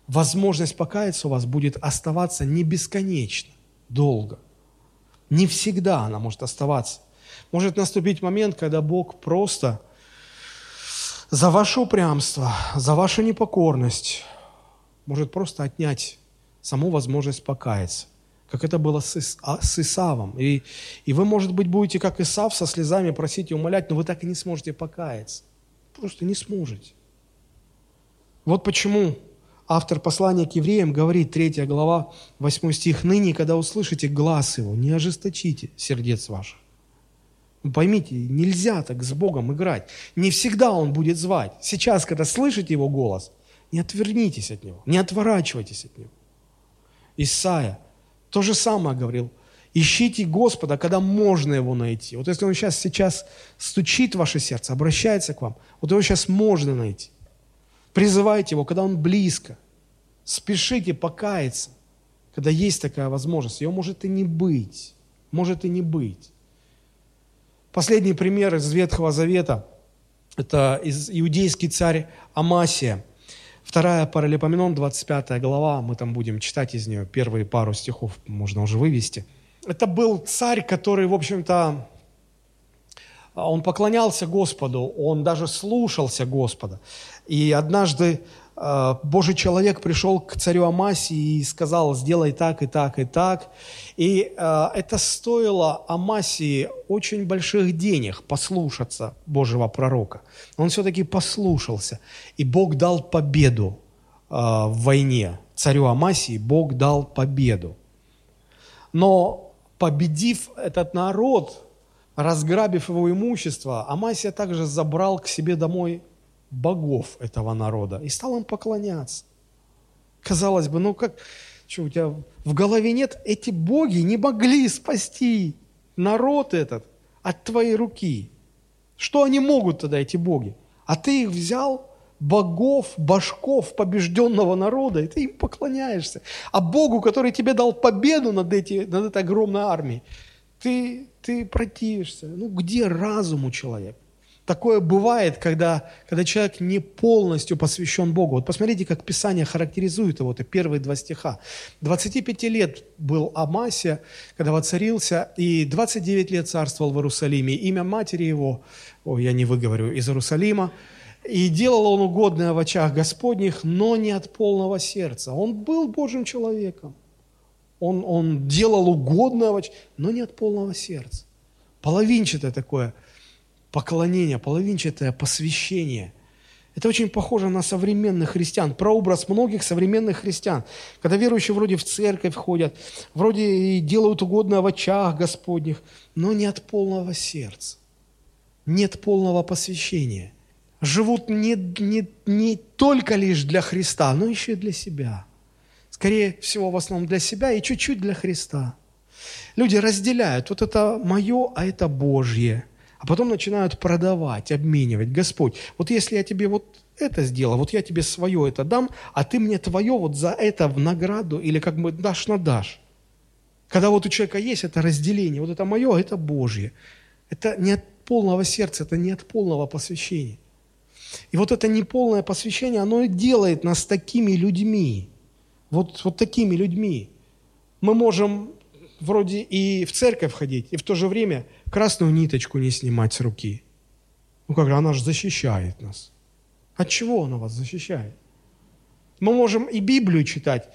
Возможность покаяться у вас будет оставаться не бесконечно, долго. Не всегда она может оставаться. Может наступить момент, когда Бог просто за ваше упрямство, за вашу непокорность может просто отнять саму возможность покаяться, как это было с, а, Исавом. И, и вы, может быть, будете, как Исав, со слезами просить и умолять, но вы так и не сможете покаяться. Просто не сможете. Вот почему автор послания к евреям говорит, 3 глава, 8 стих, «Ныне, когда услышите глаз его, не ожесточите сердец ваших». Ну, поймите, нельзя так с Богом играть. Не всегда Он будет звать. Сейчас, когда слышите Его голос, не отвернитесь от Него, не отворачивайтесь от Него. Исайя то же самое говорил. Ищите Господа, когда можно Его найти. Вот если Он сейчас, сейчас стучит в ваше сердце, обращается к вам, вот Его сейчас можно найти. Призывайте Его, когда Он близко. Спешите покаяться, когда есть такая возможность. Ее может и не быть. Может и не быть. Последний пример из Ветхого Завета – это иудейский царь Амасия. Вторая Паралипоменон, 25 глава, мы там будем читать из нее первые пару стихов, можно уже вывести. Это был царь, который, в общем-то, он поклонялся Господу, он даже слушался Господа. И однажды э, Божий человек пришел к царю Амасии и сказал, сделай так и так и так. И э, это стоило Амасии очень больших денег послушаться Божьего пророка. Он все-таки послушался. И Бог дал победу э, в войне. Царю Амасии Бог дал победу. Но победив этот народ, разграбив его имущество, Амасия также забрал к себе домой богов этого народа и стал им поклоняться. Казалось бы, ну как, что у тебя в голове нет? Эти боги не могли спасти народ этот от твоей руки. Что они могут тогда, эти боги? А ты их взял, богов, башков побежденного народа, и ты им поклоняешься. А Богу, который тебе дал победу над, эти, над этой огромной армией, ты, ты противишься. Ну где разум у человека? Такое бывает, когда, когда человек не полностью посвящен Богу. Вот посмотрите, как Писание характеризует его, это первые два стиха. 25 лет был Амасия, когда воцарился, и 29 лет царствовал в Иерусалиме. Имя матери его, ой, я не выговорю, из Иерусалима, И делал он угодное в очах Господних, но не от полного сердца. Он был Божьим человеком. Он, он делал угодное в очах, но не от полного сердца. Половинчатое такое поклонение, половинчатое посвящение. Это очень похоже на современных христиан, прообраз многих современных христиан. Когда верующие вроде в церковь ходят, вроде и делают угодное в очах Господних, но не от полного сердца, нет полного посвящения. Живут не, не, не только лишь для Христа, но еще и для себя. Скорее всего, в основном для себя и чуть-чуть для Христа. Люди разделяют, вот это мое, а это Божье – а потом начинают продавать, обменивать. Господь, вот если я тебе вот это сделал, вот я тебе свое это дам, а ты мне твое вот за это в награду или как бы дашь на дашь. Когда вот у человека есть это разделение, вот это мое, а это Божье. Это не от полного сердца, это не от полного посвящения. И вот это неполное посвящение, оно и делает нас такими людьми. Вот, вот такими людьми. Мы можем вроде и в церковь ходить, и в то же время красную ниточку не снимать с руки. Ну же, она же защищает нас. От чего она вас защищает? Мы можем и Библию читать,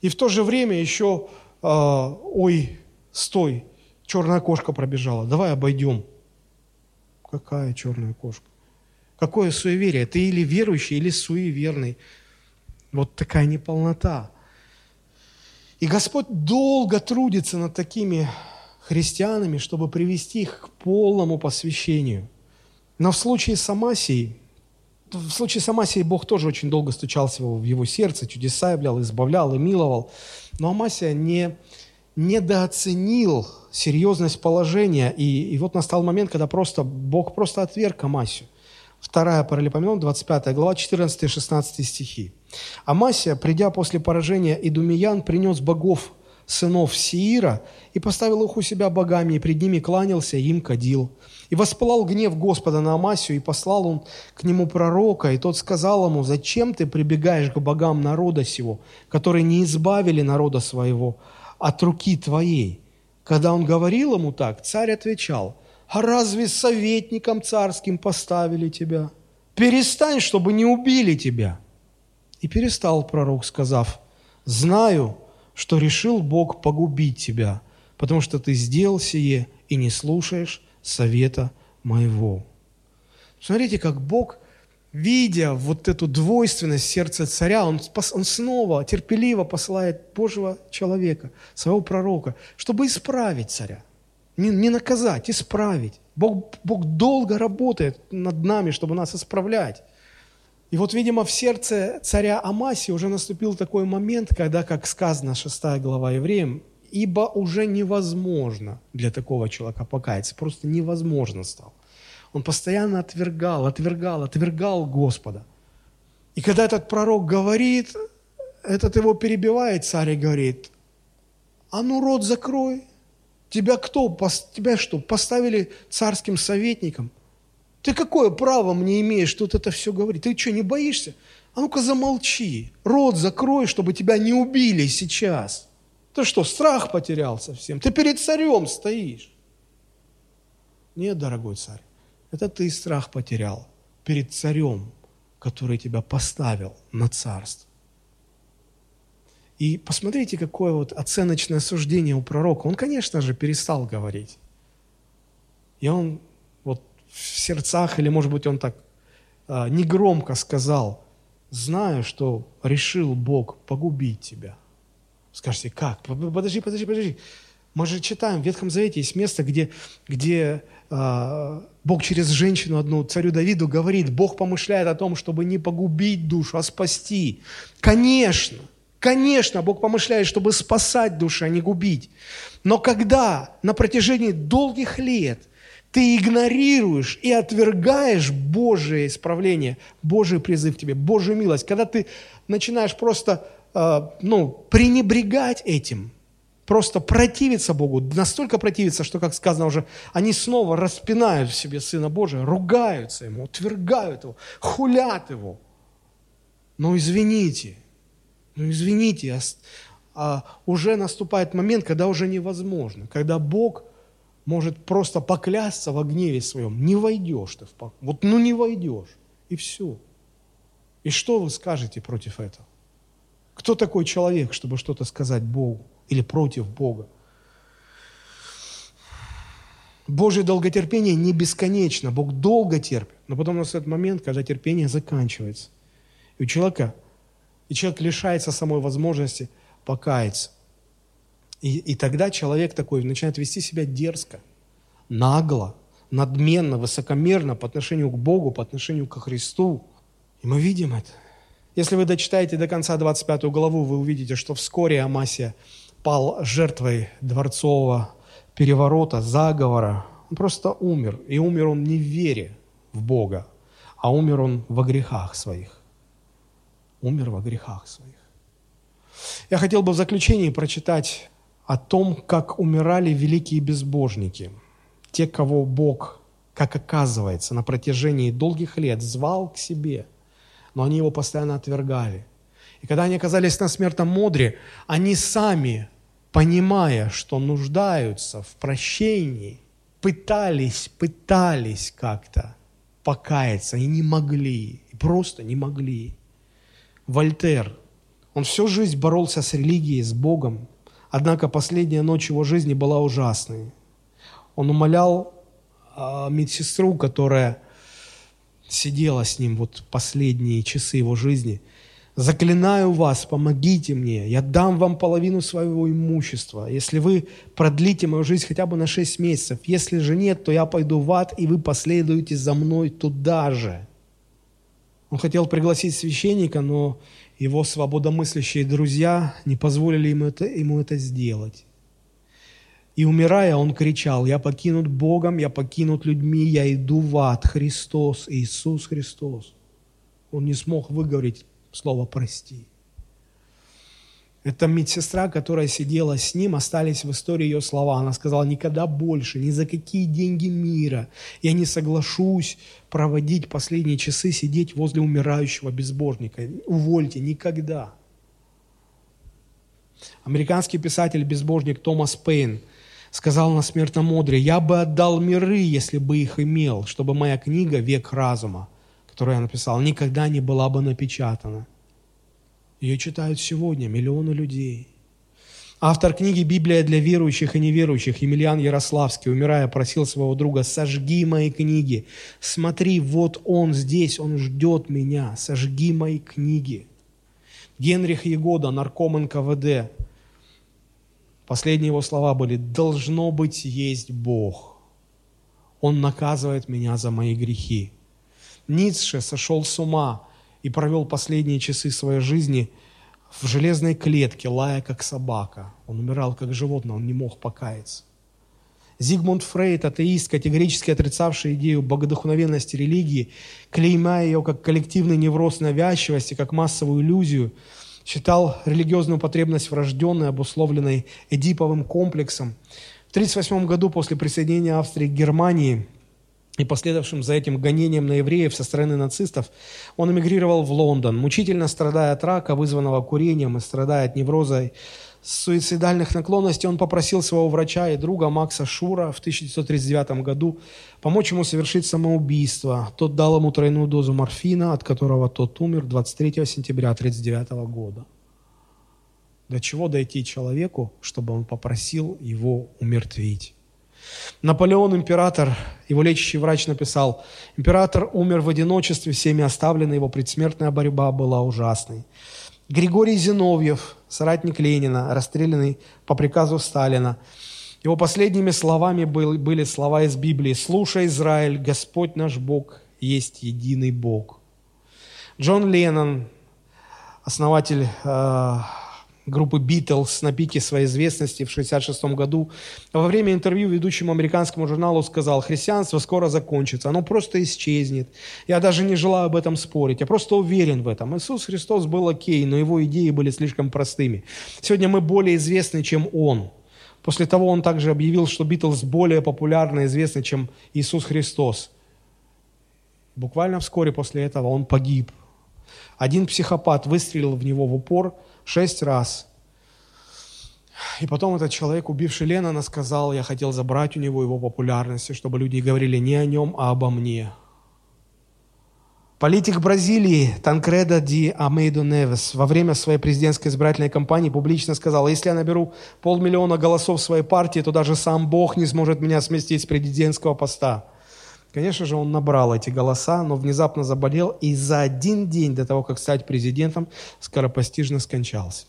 и в то же время еще, э, ой, стой, черная кошка пробежала, давай обойдем. Какая черная кошка? Какое суеверие? Ты или верующий, или суеверный. Вот такая неполнота. И Господь долго трудится над такими христианами, чтобы привести их к полному посвящению. Но в случае с Амасией, в случае с Амасией Бог тоже очень долго стучался в его сердце, чудеса являл, избавлял и миловал. Но Амасия не, недооценил серьезность положения, и, и вот настал момент, когда просто, Бог просто отверг Амасию. Вторая Паралипоменон, 25 глава, 14-16 стихи. Амасия, придя после поражения Идумиян, принес богов сынов Сиира и поставил их у себя богами, и пред ними кланялся, и им кадил. И воспылал гнев Господа на Амасию, и послал он к нему пророка, и тот сказал ему, «Зачем ты прибегаешь к богам народа сего, которые не избавили народа своего от руки твоей?» Когда он говорил ему так, царь отвечал, «А разве советником царским поставили тебя? Перестань, чтобы не убили тебя». И перестал пророк, сказав, «Знаю, что решил Бог погубить тебя, потому что ты сделал сие и не слушаешь совета моего». Смотрите, как Бог, видя вот эту двойственность сердца царя, он, он снова терпеливо посылает Божьего человека, своего пророка, чтобы исправить царя. Не, не наказать, исправить. Бог, Бог долго работает над нами, чтобы нас исправлять. И вот, видимо, в сердце царя Амаси уже наступил такой момент, когда, как сказано 6 глава евреям, ибо уже невозможно для такого человека покаяться, просто невозможно стало. Он постоянно отвергал, отвергал, отвергал Господа. И когда этот пророк говорит, этот его перебивает, царь и говорит, а ну рот закрой, тебя кто, тебя что, поставили царским советником? Ты какое право мне имеешь тут это все говорить? Ты что, не боишься? А ну-ка замолчи, рот закрой, чтобы тебя не убили сейчас. Ты что, страх потерял совсем? Ты перед царем стоишь. Нет, дорогой царь, это ты страх потерял перед царем, который тебя поставил на царство. И посмотрите, какое вот оценочное суждение у пророка. Он, конечно же, перестал говорить. И он в сердцах, или, может быть, он так а, негромко сказал, знаю, что решил Бог погубить тебя. Скажете, как? Подожди, подожди, подожди. Мы же читаем, в Ветхом Завете есть место, где, где э, Бог через женщину одну, царю Давиду, говорит, Бог помышляет о том, чтобы не погубить душу, а спасти. Конечно, конечно, Бог помышляет, чтобы спасать душу, а не губить. Но когда на протяжении долгих лет ты игнорируешь и отвергаешь Божие исправление, Божий призыв к тебе, Божью милость, когда ты начинаешь просто э, ну, пренебрегать этим, просто противиться Богу, настолько противиться, что, как сказано уже, они снова распинают в себе Сына Божия, ругаются Ему, отвергают Его, хулят Его. Но извините, ну извините, а, а, уже наступает момент, когда уже невозможно, когда Бог – может просто поклясться во гневе своем. Не войдешь ты в покой. Вот ну не войдешь. И все. И что вы скажете против этого? Кто такой человек, чтобы что-то сказать Богу или против Бога? Божье долготерпение не бесконечно. Бог долго терпит. Но потом настает момент, когда терпение заканчивается. И у человека, и человек лишается самой возможности покаяться. И, и тогда человек такой начинает вести себя дерзко, нагло, надменно, высокомерно по отношению к Богу, по отношению к Христу. И мы видим это. Если вы дочитаете до конца 25 главу, вы увидите, что вскоре Амасия пал жертвой дворцового переворота, заговора. Он просто умер. И умер он не в вере в Бога, а умер он во грехах своих. Умер во грехах своих. Я хотел бы в заключении прочитать о том, как умирали великие безбожники, те, кого Бог, как оказывается, на протяжении долгих лет звал к себе, но они его постоянно отвергали. И когда они оказались на смертном модре, они сами, понимая, что нуждаются в прощении, пытались, пытались как-то покаяться и не могли, и просто не могли. Вольтер, он всю жизнь боролся с религией, с Богом, Однако последняя ночь его жизни была ужасной. Он умолял э, медсестру, которая сидела с ним вот последние часы его жизни, «Заклинаю вас, помогите мне, я дам вам половину своего имущества, если вы продлите мою жизнь хотя бы на шесть месяцев. Если же нет, то я пойду в ад, и вы последуете за мной туда же». Он хотел пригласить священника, но его свободомыслящие друзья не позволили ему это, ему это сделать. И умирая, он кричал, я покинут Богом, я покинут людьми, я иду в ад, Христос, Иисус Христос. Он не смог выговорить слово «прости». Эта медсестра, которая сидела с ним, остались в истории ее слова. Она сказала, никогда больше, ни за какие деньги мира я не соглашусь проводить последние часы, сидеть возле умирающего безбожника. Увольте, никогда. Американский писатель-безбожник Томас Пейн сказал на смертном одре, «Я бы отдал миры, если бы их имел, чтобы моя книга «Век разума», которую я написал, никогда не была бы напечатана». Ее читают сегодня миллионы людей. Автор книги «Библия для верующих и неверующих» Емельян Ярославский, умирая, просил своего друга, сожги мои книги. Смотри, вот он здесь, он ждет меня, сожги мои книги. Генрих Егода, нарком НКВД, последние его слова были, должно быть есть Бог. Он наказывает меня за мои грехи. Ницше сошел с ума, и провел последние часы своей жизни в железной клетке, лая как собака. Он умирал как животное, он не мог покаяться. Зигмунд Фрейд, атеист, категорически отрицавший идею богодухновенности религии, клеймая ее как коллективный невроз навязчивости, как массовую иллюзию, считал религиозную потребность врожденной, обусловленной Эдиповым комплексом. В 1938 году после присоединения Австрии к Германии – и последовавшим за этим гонением на евреев со стороны нацистов, он эмигрировал в Лондон, мучительно страдая от рака, вызванного курением, и страдая от невроза суицидальных наклонностей, он попросил своего врача и друга Макса Шура в 1939 году помочь ему совершить самоубийство. Тот дал ему тройную дозу морфина, от которого тот умер 23 сентября 1939 года. До чего дойти человеку, чтобы он попросил его умертвить? Наполеон, император, его лечащий врач написал, император умер в одиночестве, всеми оставленный, его предсмертная борьба была ужасной. Григорий Зиновьев, соратник Ленина, расстрелянный по приказу Сталина, его последними словами были слова из Библии «Слушай, Израиль, Господь наш Бог есть единый Бог». Джон Леннон, основатель э, группы Beatles на пике своей известности в 1966 году, во время интервью ведущему американскому журналу сказал, христианство скоро закончится, оно просто исчезнет. Я даже не желаю об этом спорить, я просто уверен в этом. Иисус Христос был окей, но его идеи были слишком простыми. Сегодня мы более известны, чем Он. После того он также объявил, что Битлз более популярны и известны, чем Иисус Христос. Буквально вскоре после этого он погиб. Один психопат выстрелил в него в упор – шесть раз. И потом этот человек, убивший Леннона, сказал, я хотел забрать у него его популярность, чтобы люди говорили не о нем, а обо мне. Политик Бразилии Танкреда Ди Амейдо Невес во время своей президентской избирательной кампании публично сказал, если я наберу полмиллиона голосов своей партии, то даже сам Бог не сможет меня сместить с президентского поста. Конечно же, он набрал эти голоса, но внезапно заболел и за один день до того, как стать президентом, скоропостижно скончался.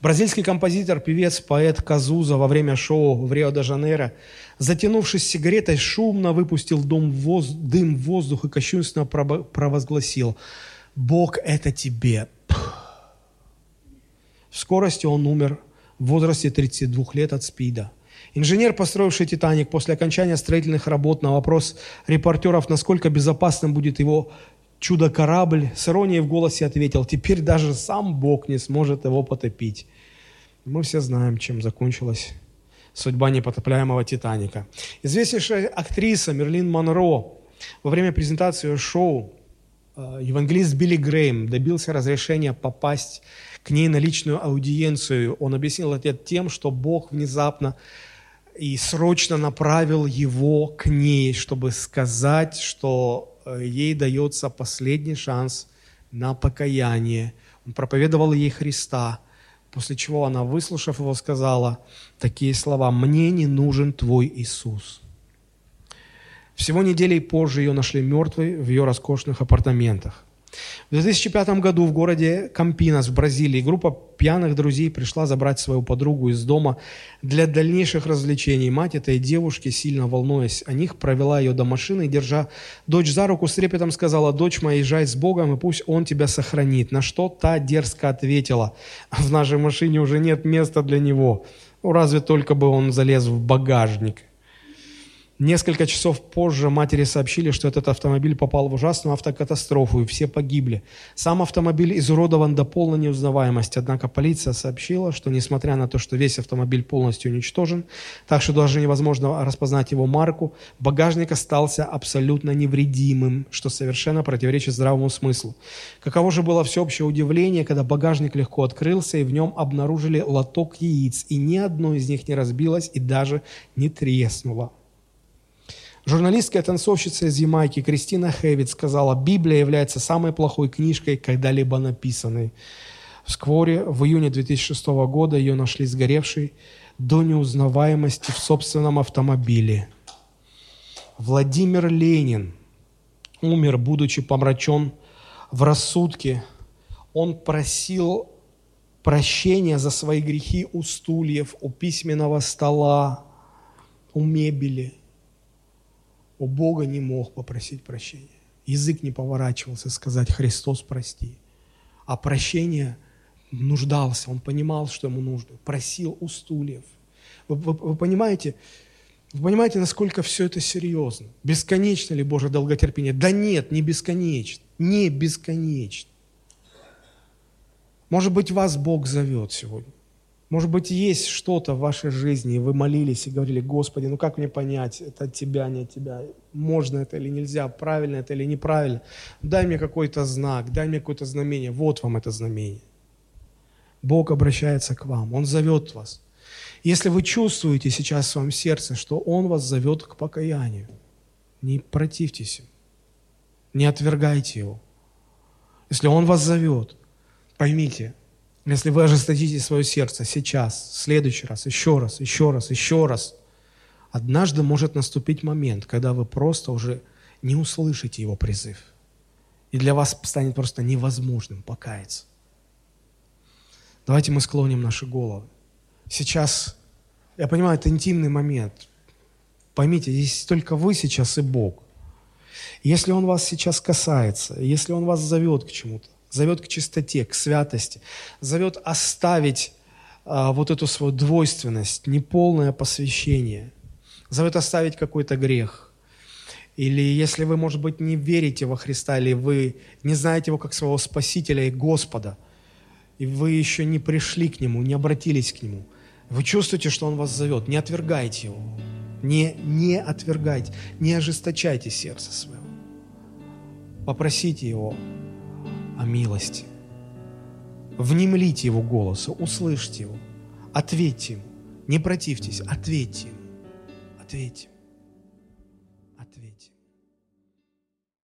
Бразильский композитор, певец, поэт Казуза во время шоу в Рио-де-Жанейро, затянувшись сигаретой, шумно выпустил дым в, воз... дым в воздух и кощунственно провозгласил «Бог, это тебе». В скорости он умер в возрасте 32 лет от СПИДа. Инженер, построивший «Титаник» после окончания строительных работ на вопрос репортеров, насколько безопасным будет его чудо-корабль, с иронией в голосе ответил, теперь даже сам Бог не сможет его потопить. Мы все знаем, чем закончилась судьба непотопляемого «Титаника». Известнейшая актриса Мерлин Монро во время презентации шоу э, евангелист Билли Грейм добился разрешения попасть к ней на личную аудиенцию. Он объяснил это тем, что Бог внезапно и срочно направил его к ней, чтобы сказать, что Э, ей дается последний шанс на покаяние. Он проповедовал ей Христа, после чего она, выслушав его, сказала такие слова «Мне не нужен твой Иисус». Всего неделей позже ее нашли мертвой в ее роскошных апартаментах. В 2005 году в городе Кампинас в Бразилии группа пьяных друзей пришла забрать свою подругу из дома для дальнейших развлечений. Мать этой девушки, сильно волнуясь о них, провела ее до машины держа дочь за руку, с трепетом сказала, «Дочь моя, езжай с Богом, и пусть Он тебя сохранит». На что та дерзко ответила, «В нашей машине уже нет места для него. Ну, разве только бы он залез в багажник». Несколько часов позже матери сообщили, что этот автомобиль попал в ужасную автокатастрофу, и все погибли. Сам автомобиль изуродован до полной неузнаваемости, однако полиция сообщила, что несмотря на то, что весь автомобиль полностью уничтожен, так что даже невозможно распознать его марку, багажник остался абсолютно невредимым, что совершенно противоречит здравому смыслу. Каково же было всеобщее удивление, когда багажник легко открылся, и в нем обнаружили лоток яиц, и ни одно из них не разбилось и даже не треснуло. Журналистская танцовщица из Ямайки Кристина Хэвид сказала, Библия является самой плохой книжкой, когда-либо написанной. Вскоре, в июне 2006 года, ее нашли сгоревшей до неузнаваемости в собственном автомобиле. Владимир Ленин умер, будучи помрачен в рассудке. Он просил прощения за свои грехи у стульев, у письменного стола, у мебели – у Бога не мог попросить прощения. Язык не поворачивался сказать «Христос, прости». А прощение нуждался, он понимал, что ему нужно. Просил у стульев. Вы, вы, вы понимаете, вы понимаете, насколько все это серьезно? Бесконечно ли Божье долготерпение? Да нет, не бесконечно. Не бесконечно. Может быть, вас Бог зовет сегодня. Может быть, есть что-то в вашей жизни, и вы молились и говорили, Господи, ну как мне понять, это от Тебя, не от Тебя, можно это или нельзя, правильно это или неправильно. Дай мне какой-то знак, дай мне какое-то знамение. Вот вам это знамение. Бог обращается к вам, Он зовет вас. Если вы чувствуете сейчас в своем сердце, что Он вас зовет к покаянию, не противьтесь ему, не отвергайте его. Если Он вас зовет, поймите, если вы ожесточите свое сердце сейчас, в следующий раз, еще раз, еще раз, еще раз, однажды может наступить момент, когда вы просто уже не услышите его призыв. И для вас станет просто невозможным покаяться. Давайте мы склоним наши головы. Сейчас, я понимаю, это интимный момент. Поймите, здесь только вы сейчас и Бог. Если Он вас сейчас касается, если Он вас зовет к чему-то, зовет к чистоте, к святости, зовет оставить а, вот эту свою двойственность, неполное посвящение, зовет оставить какой-то грех. Или если вы, может быть, не верите во Христа, или вы не знаете Его как своего Спасителя и Господа, и вы еще не пришли к Нему, не обратились к Нему, вы чувствуете, что Он вас зовет, не отвергайте Его, не, не отвергайте, не ожесточайте сердце своего. Попросите Его о милости. Внемлите Его голосу, услышьте Его, ответьте Ему. Не противьтесь, ответьте Ему. Ответьте.